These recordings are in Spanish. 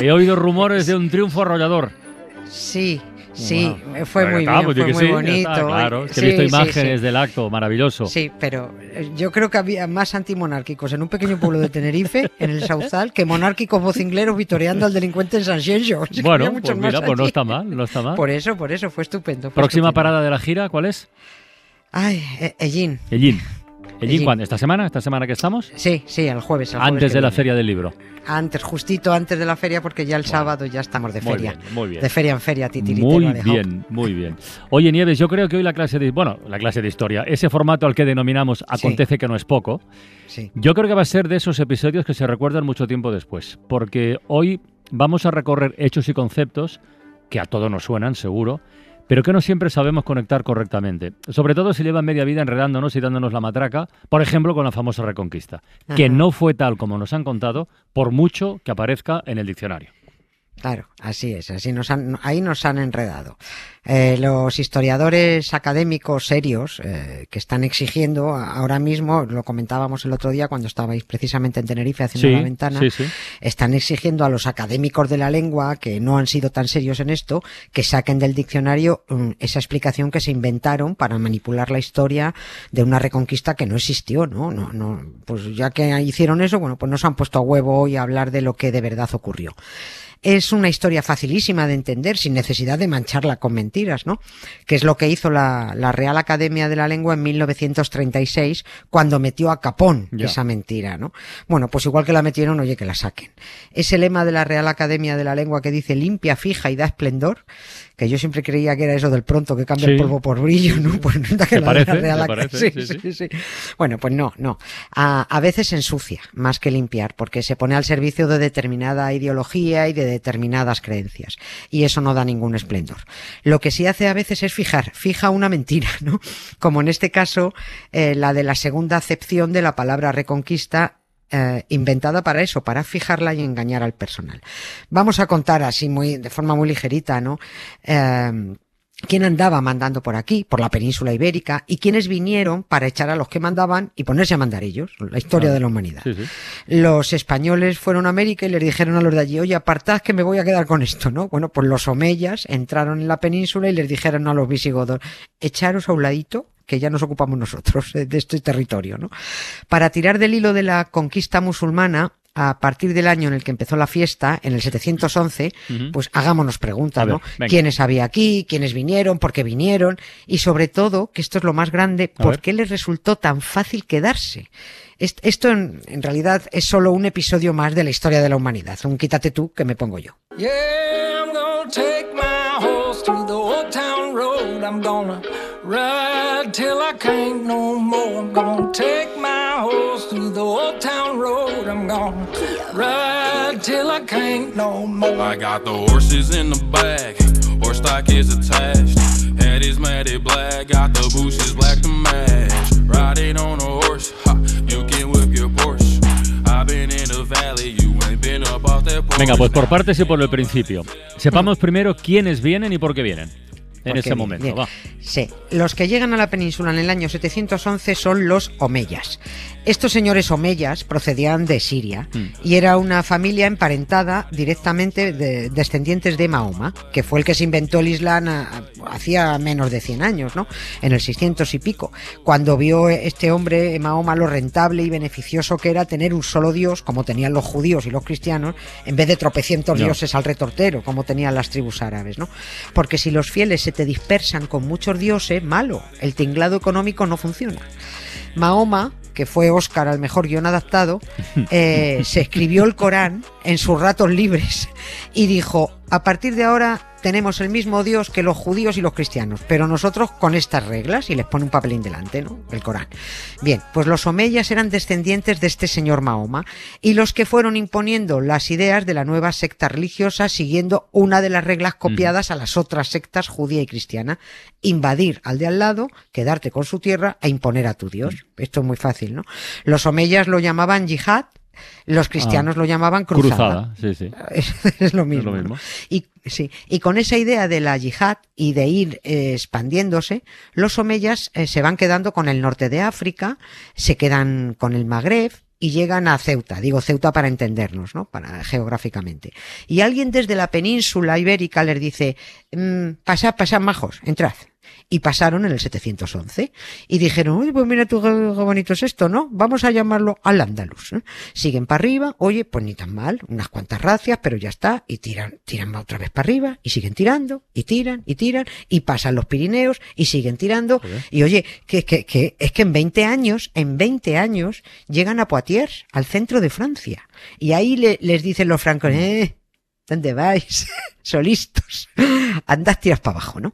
He oído rumores de un triunfo arrollador. Sí, sí, fue muy está, bien, yo fue que muy sí, ya bonito. está, claro, es que he Sí, visto sí, imágenes sí. del acto, maravilloso. Sí, pero eh, yo creo que había más antimonárquicos en un pequeño pueblo de Tenerife, en el Sauzal, que monárquicos vocingleros vitoreando al delincuente en San había Bueno, pues mira, pues no está mal, no está mal. Por eso, por eso, fue estupendo. fue Próxima estupendo. parada de la gira, ¿cuál es? Ay, eh, Ellín. Ellín. ¿Ellín cuándo? ¿Esta semana? ¿Esta semana que estamos? Sí, sí, el jueves. el jueves Antes de la. Feria del Libro. Antes, justito antes de la feria, porque ya el sábado ya estamos de Muy feria. bien, muy bien. De feria en feria, titiritero Muy bien, muy bien. Oye, Nieves, yo creo que hoy la clase de... Bueno, la clase de historia, ese formato al que denominamos Acontece que no es poco, Sí. Yo creo que va a ser de esos episodios que se recuerdan mucho tiempo después, porque hoy vamos a recorrer hechos y conceptos que a todos nos suenan, seguro, pero que no siempre sabemos conectar correctamente. Sobre todo si llevan media vida enredándonos y dándonos la matraca, por ejemplo, con la famosa Reconquista, que no fue tal como nos han contado, por mucho que aparezca en el diccionario. Claro, así es, así nos han, ahí nos han enredado. Eh, los historiadores académicos serios eh, que están exigiendo ahora mismo, lo comentábamos el otro día cuando estabais precisamente en Tenerife haciendo Sí, la ventana, sí, sí. están exigiendo a los académicos de la lengua que no han sido tan serios en esto que saquen del diccionario mm, esa explicación que se inventaron para manipular la historia de una reconquista que no existió, ¿no? No, no, pues ya que hicieron eso, bueno, pues nos han puesto a huevo hoy a hablar de lo que de verdad ocurrió. Es una historia facilísima de entender, sin necesidad de mancharla con mentiras, ¿no? Que es lo que hizo la, la Real Academia de la Lengua en 1936, cuando metió a Capón Ya. esa mentira, ¿no? Bueno, pues igual que la metieron, oye, que la saquen. Ese lema de la Real Academia de la Lengua que dice limpia, fija y da esplendor, que yo siempre creía que era eso del pronto que cambia el polvo por brillo, ¿no? Pues resulta que ¿Te la parece? Real ¿Te Academia- Sí, sí, sí. Bueno, pues no, no. A, a veces ensucia más que limpiar, porque se pone al servicio de determinada ideología y de determinadas creencias. Y eso no da ningún esplendor. Lo que sí hace a veces es fijar, fija una mentira, ¿no? Como en este caso, eh, la de la segunda acepción de la palabra reconquista eh, inventada para eso, para fijarla y engañar al personal. Vamos a contar así muy, de forma muy ligerita, ¿no? Eh, quién andaba mandando por aquí, por la península ibérica, y quiénes vinieron para echar a los que mandaban y ponerse a mandar ellos, la historia de la humanidad. Sí, sí. Los españoles fueron a América y les dijeron a los de allí, oye, apartad que me voy a quedar con esto, ¿no? Bueno, pues los omeyas entraron en la península y les dijeron a los visigodos, echaros a un ladito que ya nos ocupamos nosotros de este territorio, ¿no? Para tirar del hilo de la conquista musulmana, a partir del año en el que empezó la fiesta, en el 711, Ujú. pues hagámonos preguntas, ver, ¿no? venga. ¿Quiénes había aquí? ¿Quiénes vinieron? ¿Por qué vinieron? Y sobre todo, que esto es lo más grande, A ¿por ver. qué les resultó tan fácil quedarse? Est- Esto en, en realidad es solo un episodio más de la historia de la humanidad. Un quítate tú que me pongo yo. Yeah, I'm gonna take my horse to the old town road. I'm gonna ride till I can't no more. I'm gonna take my horse to the old town road. I'm gonna ride till I can't no more. I got the horses in the back, horse stock is attached. Head is matted black, got the bushes black to match. Riding on a horse, ha, you can whip your Porsche. I've been in the valley, you ain't been up off that porch. Venga, pues por partes y por el principio. Sepamos primero quiénes vienen y por qué vienen. En ese momento, bien, va. Sí, los que llegan a la península en el año 711 son los omeyas. Estos señores omeyas procedían de Siria Mm. y era una familia emparentada directamente de descendientes de Mahoma, que fue el que se inventó el Islam a- a- hacía menos de 100 años, ¿no? En el 600 y pico, cuando vio este hombre Mahoma lo rentable y beneficioso que era tener un solo dios, como tenían los judíos y los cristianos, en vez de tropecientos No. dioses al retortero, como tenían las tribus árabes, ¿no? Porque si los fieles se te dispersan con muchos dioses, malo, el tinglado económico no funciona. Mahoma, que fue Oscar al mejor guion adaptado, eh, se escribió el Corán en sus ratos libres y dijo, a partir de ahora tenemos el mismo Dios que los judíos y los cristianos, pero nosotros con estas reglas y les pone un papelín delante, ¿no? El Corán. Bien, pues los omeyas eran descendientes de este señor Mahoma y los que fueron imponiendo las ideas de la nueva secta religiosa siguiendo una de las reglas copiadas a las otras sectas judía y cristiana, invadir al de al lado, quedarte con su tierra e imponer a tu Dios. Esto es muy fácil, ¿no? Los omeyas lo llamaban yihad los cristianos Ah. lo llamaban cruzada. Cruzada, sí, sí. Es, es lo mismo. lo ¿no? mismo. Y, sí, y con esa idea de la yihad y de ir eh, expandiéndose, los omeyas eh, se van quedando con el norte de África, se quedan con el Magreb y llegan a Ceuta. Digo Ceuta para entendernos, ¿no? Para geográficamente. Y alguien desde la península ibérica les dice, mm, pasad, pasad majos, entrad. Y pasaron en el 711 y dijeron, oye, pues mira tú qué, bonito es esto, ¿no? Vamos a llamarlo Al-Ándalus. ¿eh? Siguen para arriba, oye, pues ni tan mal, unas cuantas racias, pero ya está, y tiran, tiran otra vez para arriba, y siguen tirando, y tiran, y tiran, y pasan los Pirineos, y siguen tirando, y oye, que, que, que es que en 20 años, en 20 años, llegan a Poitiers, al centro de Francia, y ahí le- les dicen los francos, eh, ¿dónde vais? Solistos, andad tiras para abajo, ¿no?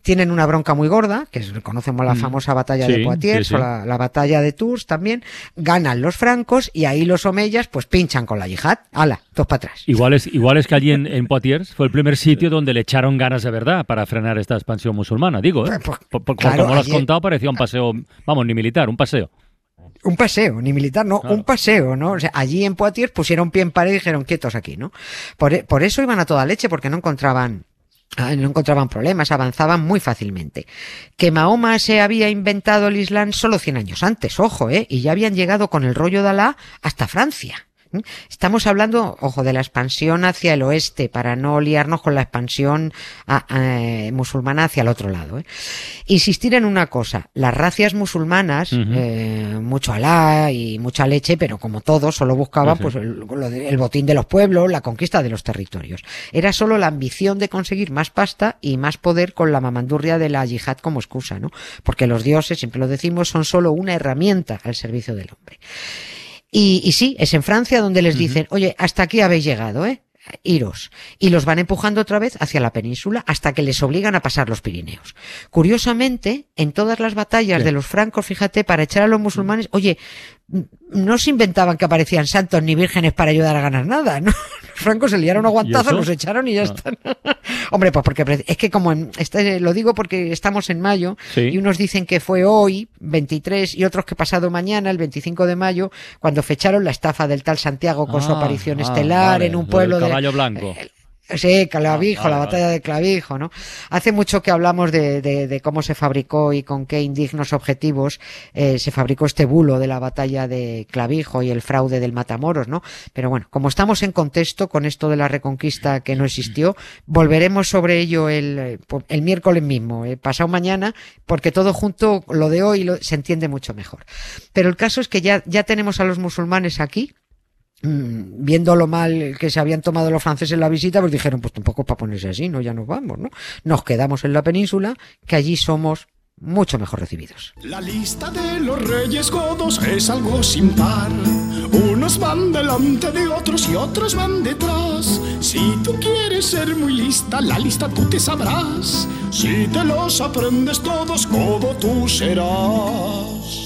Tienen una bronca muy gorda, que es- conocemos la Mm. famosa batalla Sí, de Poitiers sí, sí. o la, la batalla de Tours también, ganan los francos y ahí los omeyas pues pinchan con la yihad, ala, dos para atrás. Igual es, igual es que allí en, en Poitiers fue el primer sitio donde le echaron ganas de verdad para frenar esta expansión musulmana, digo, ¿eh? Pues, pues, Por- por- claro, como lo has contado, parecía un paseo, vamos, ni militar, un paseo. Un paseo, ni militar, no, Claro. un paseo, ¿no? O sea, allí en Poitiers pusieron pie en pared y dijeron quietos aquí, ¿no? Por, e- por eso iban a toda leche, porque no encontraban, ah, no encontraban problemas, avanzaban muy fácilmente. Que Mahoma se había inventado el Islam solo 100 años antes, ojo, ¿eh? Y ya habían llegado con el rollo de Alá hasta Francia. Estamos hablando, ojo, de la expansión hacia el oeste, para no liarnos con la expansión ah, eh, musulmana hacia el otro lado. ¿eh? Insistir en una cosa, las racias musulmanas, eh, mucho alá y mucha leche, pero como todo, solo buscaban pues el, lo de- el botín de los pueblos, la conquista de los territorios. Era solo la ambición de conseguir más pasta y más poder con la mamandurria de la yihad como excusa, ¿no? Porque los dioses, siempre lo decimos, son solo una herramienta al servicio del hombre. Y, y sí, es en Francia donde les dicen, oye, hasta aquí habéis llegado, ¿eh? Iros. Y los van empujando otra vez hacia la península hasta que les obligan a pasar los Pirineos. Curiosamente, en todas las batallas Sí. de los francos, fíjate, para echar a los musulmanes, oye, no se inventaban que aparecían santos ni vírgenes para ayudar a ganar nada, ¿no? Los francos se liaron a guantazos, eso? los echaron y ya Ah. están. Hombre, pues porque es que como en, este, lo digo porque estamos en mayo Sí. y unos dicen que fue hoy, 23, y otros que pasado mañana, el 25 de mayo, cuando fecharon la estafa del tal Santiago con su Ah, aparición ah, estelar vale, en un lo pueblo del de... caballo blanco. Sí, Clavijo, Ah, vale, la batalla de Clavijo, ¿no? Hace mucho que hablamos de, de- de cómo se fabricó y con qué indignos objetivos eh, se fabricó este bulo de la batalla de Clavijo y el fraude del Matamoros, ¿no? Pero bueno, como estamos en contexto con esto de la reconquista que no existió, volveremos sobre ello el, eh, el miércoles mismo, eh, pasado mañana, porque todo junto, lo de hoy, lo- se entiende mucho mejor. Pero el caso es que ya, ya tenemos a los musulmanes aquí, viendo lo mal que se habían tomado los franceses en la visita, pues dijeron, pues tampoco para ponerse así, ¿no? Ya nos vamos, ¿no? Nos quedamos en la península, que allí somos mucho mejor recibidos. La lista de los reyes godos es algo sin par. Unos van delante de otros y otros van detrás. Si tú quieres ser muy lista, la lista tú te sabrás. Si te los aprendes todos, godo tú serás.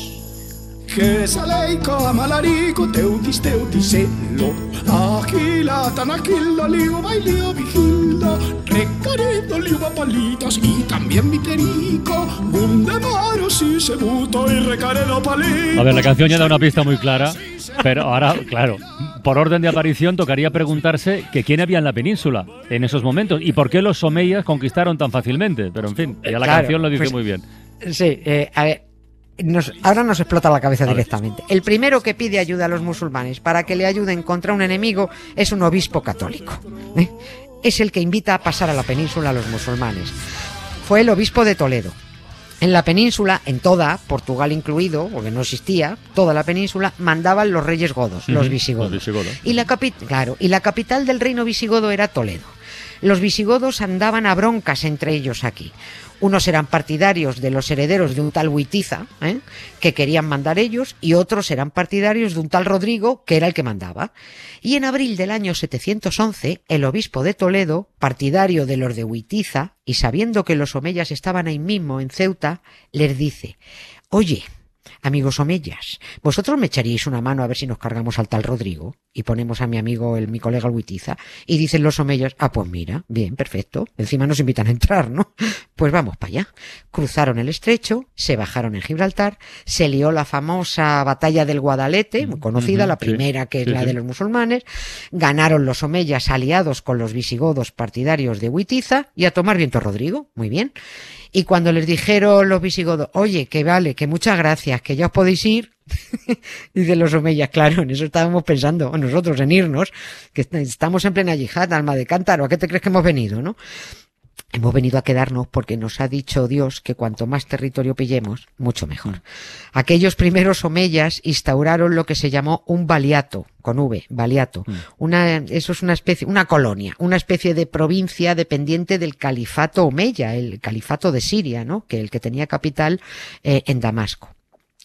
Que saleico amalarico teudis teudiselo Agila tanakilo liu bailio vigildo Recaredo liu palitas y también mi perico Bunde maros y sebuto y recaredo palito A ver, la canción ya da una pista muy clara, pero ahora, claro, por orden de aparición tocaría preguntarse que quién había en la península en esos momentos y por qué los someyas conquistaron tan fácilmente. Pero en fin, ya la Claro, canción lo dice pues- muy bien. Sí, eh, a ver, nos- ahora nos explota la cabeza directamente. El primero que pide ayuda a los musulmanes para que le ayuden contra un enemigo es un obispo católico. ¿eh? Es el que invita a pasar a la península a los musulmanes. Fue el obispo de Toledo. En la península, en toda, Portugal incluido, porque no existía, toda la península, mandaban los reyes godos, los visigodos. los visigodos. Y la, capi- claro, y la capital del reino visigodo era Toledo. Los visigodos andaban a broncas entre ellos aquí. Unos eran partidarios de los herederos de un tal Huitiza, ¿eh? que querían mandar ellos, y otros eran partidarios de un tal Rodrigo, que era el que mandaba. Y en abril del año 711, el obispo de Toledo, partidario de los de Huitiza, y sabiendo que los omeyas estaban ahí mismo en Ceuta, les dice, oye, Amigos Omeyas, vosotros me echaríais una mano a ver si nos cargamos al tal Rodrigo y ponemos a mi amigo, el, mi colega el Huitiza, y dicen los Omeyas, ah, pues mira, bien, perfecto, encima nos invitan a entrar, ¿no? Pues vamos para allá. Cruzaron el estrecho, se bajaron en Gibraltar, se lió la famosa batalla del Guadalete, muy conocida, Ujú, la sí, primera que es sí, la sí. de los musulmanes, ganaron los Omeyas aliados con los visigodos partidarios de Huitiza y a tomar viento Rodrigo, muy bien. Y cuando les dijeron los visigodos, oye, que vale, que muchas gracias, que ya os podéis ir, dicen los omeyas, claro, en eso estábamos pensando nosotros, en irnos, que est- estamos en plena yihad, alma de cántaro, ¿a qué te crees que hemos venido, no? Hemos venido a quedarnos porque nos ha dicho Dios que cuanto más territorio pillemos, mucho mejor. Aquellos primeros omeyas instauraron lo que se llamó un baliato, con V, baliato. Una, eso es una especie, una colonia, una especie de provincia dependiente del califato omeya, el califato de Siria, ¿no? Que el que tenía capital eh, en Damasco.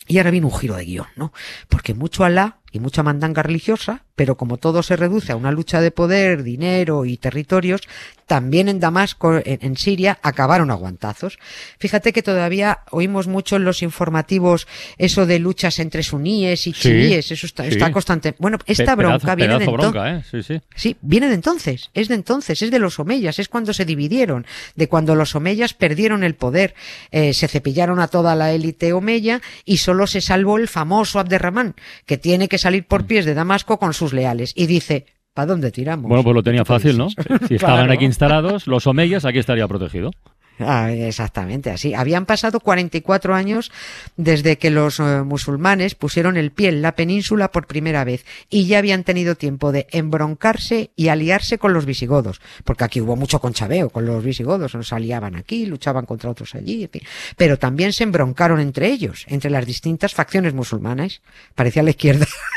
Y ahora viene un giro de guion, ¿no? Porque mucho Alá y mucha mandanga religiosa, pero como todo se reduce a una lucha de poder, dinero y territorios, también en Damasco, en, en Siria, acabaron aguantazos. Fíjate que todavía oímos mucho en los informativos eso de luchas entre suníes y Sí, chiíes, eso está, sí. está constante. Bueno, esta Pe- bronca pedazo- viene de entonces. ¿eh? Sí, sí. Sí, viene de entonces, es de entonces, es de los omeyas, es cuando se dividieron, de cuando los omeyas perdieron el poder, eh, se cepillaron a toda la élite omeya y solo se salvó el famoso Abderramán, que tiene que salir por pies de Damasco con sus leales y dice, ¿para dónde tiramos? Bueno, pues lo tenía ¿Qué fácil, ¿no? Si estaban aquí instalados, los omeyas, aquí estaría protegido. Ah, exactamente, así. Habían pasado 44 años desde que los eh, musulmanes pusieron el pie en la península por primera vez y ya habían tenido tiempo de embroncarse y aliarse con los visigodos, porque aquí hubo mucho conchabeo con los visigodos, nos aliaban aquí, luchaban contra otros allí, en fin. pero también se embroncaron entre ellos, entre las distintas facciones musulmanas. Parecía la izquierda.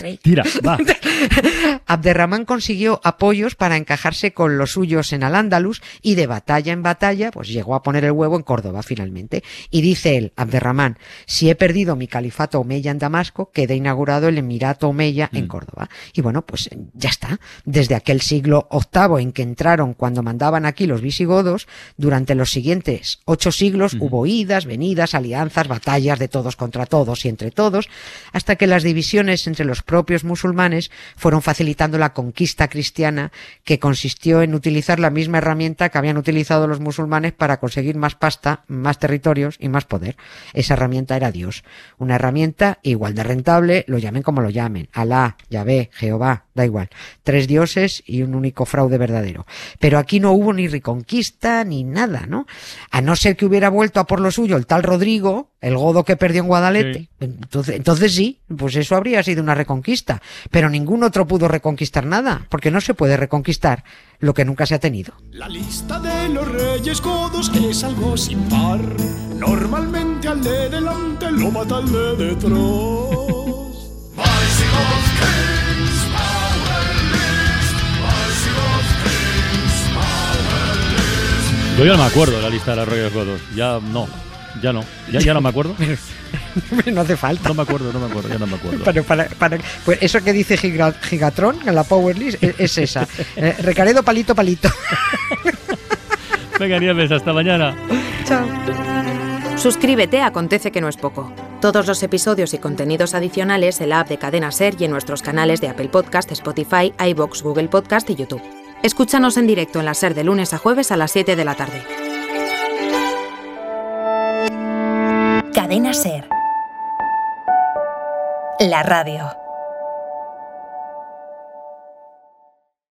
Venga, tira, va. Abderramán consiguió apoyos para encajarse con los suyos en Al-Ándalus y de batalla en batalla, pues llegó a poner el huevo en Córdoba finalmente. Y dice él, Abderramán, si he perdido mi califato omeya en Damasco, queda inaugurado el Emirato omeya en Córdoba. Y bueno, pues ya está. Desde aquel siglo VIII en que entraron cuando mandaban aquí los visigodos, durante los siguientes ocho siglos hubo idas, venidas, alianzas, batallas de todos contra todos y entre todos, hasta que las divisiones entre los propios musulmanes fueron facilitando la conquista cristiana que consistió en utilizar la misma herramienta que habían utilizado los musulmanes para conseguir más pasta, más territorios y más poder. Esa herramienta era Dios. Una herramienta igual de rentable, lo llamen como lo llamen. Alá, Yahvé, Jehová, da igual. Tres dioses y un único fraude verdadero. Pero aquí no hubo ni reconquista ni nada, ¿no? A no ser que hubiera vuelto a por lo suyo el tal Rodrigo, el godo que perdió en Guadalete. Sí. Entonces, entonces sí, pues eso habría sido una reconquista. Pero ningún otro pudo reconquistar nada, porque no se puede reconquistar lo que nunca se ha tenido. La lista de los reyes godos es algo sin par. Normalmente al de delante lo mata el de detrás. Yo ya no me acuerdo de la lista de los reyes godos. Ya no, ya no. Ya, ya no me acuerdo. no hace falta. No me acuerdo, no me acuerdo, ya no me acuerdo. Para, para, para- pues eso que dice Giga- Gigatron en la Power List es, es esa. Eh, recaredo palito palito. Venga, Nieves, hasta mañana. Chao. Suscríbete Acontece que no es poco. Todos los episodios y contenidos adicionales en la app de Cadena Ser y en nuestros canales de Apple Podcast, Spotify, iBox, Google Podcast y YouTube. Escúchanos en directo en la Ser de lunes a jueves a las 7 de la tarde. Cadena Ser. La radio.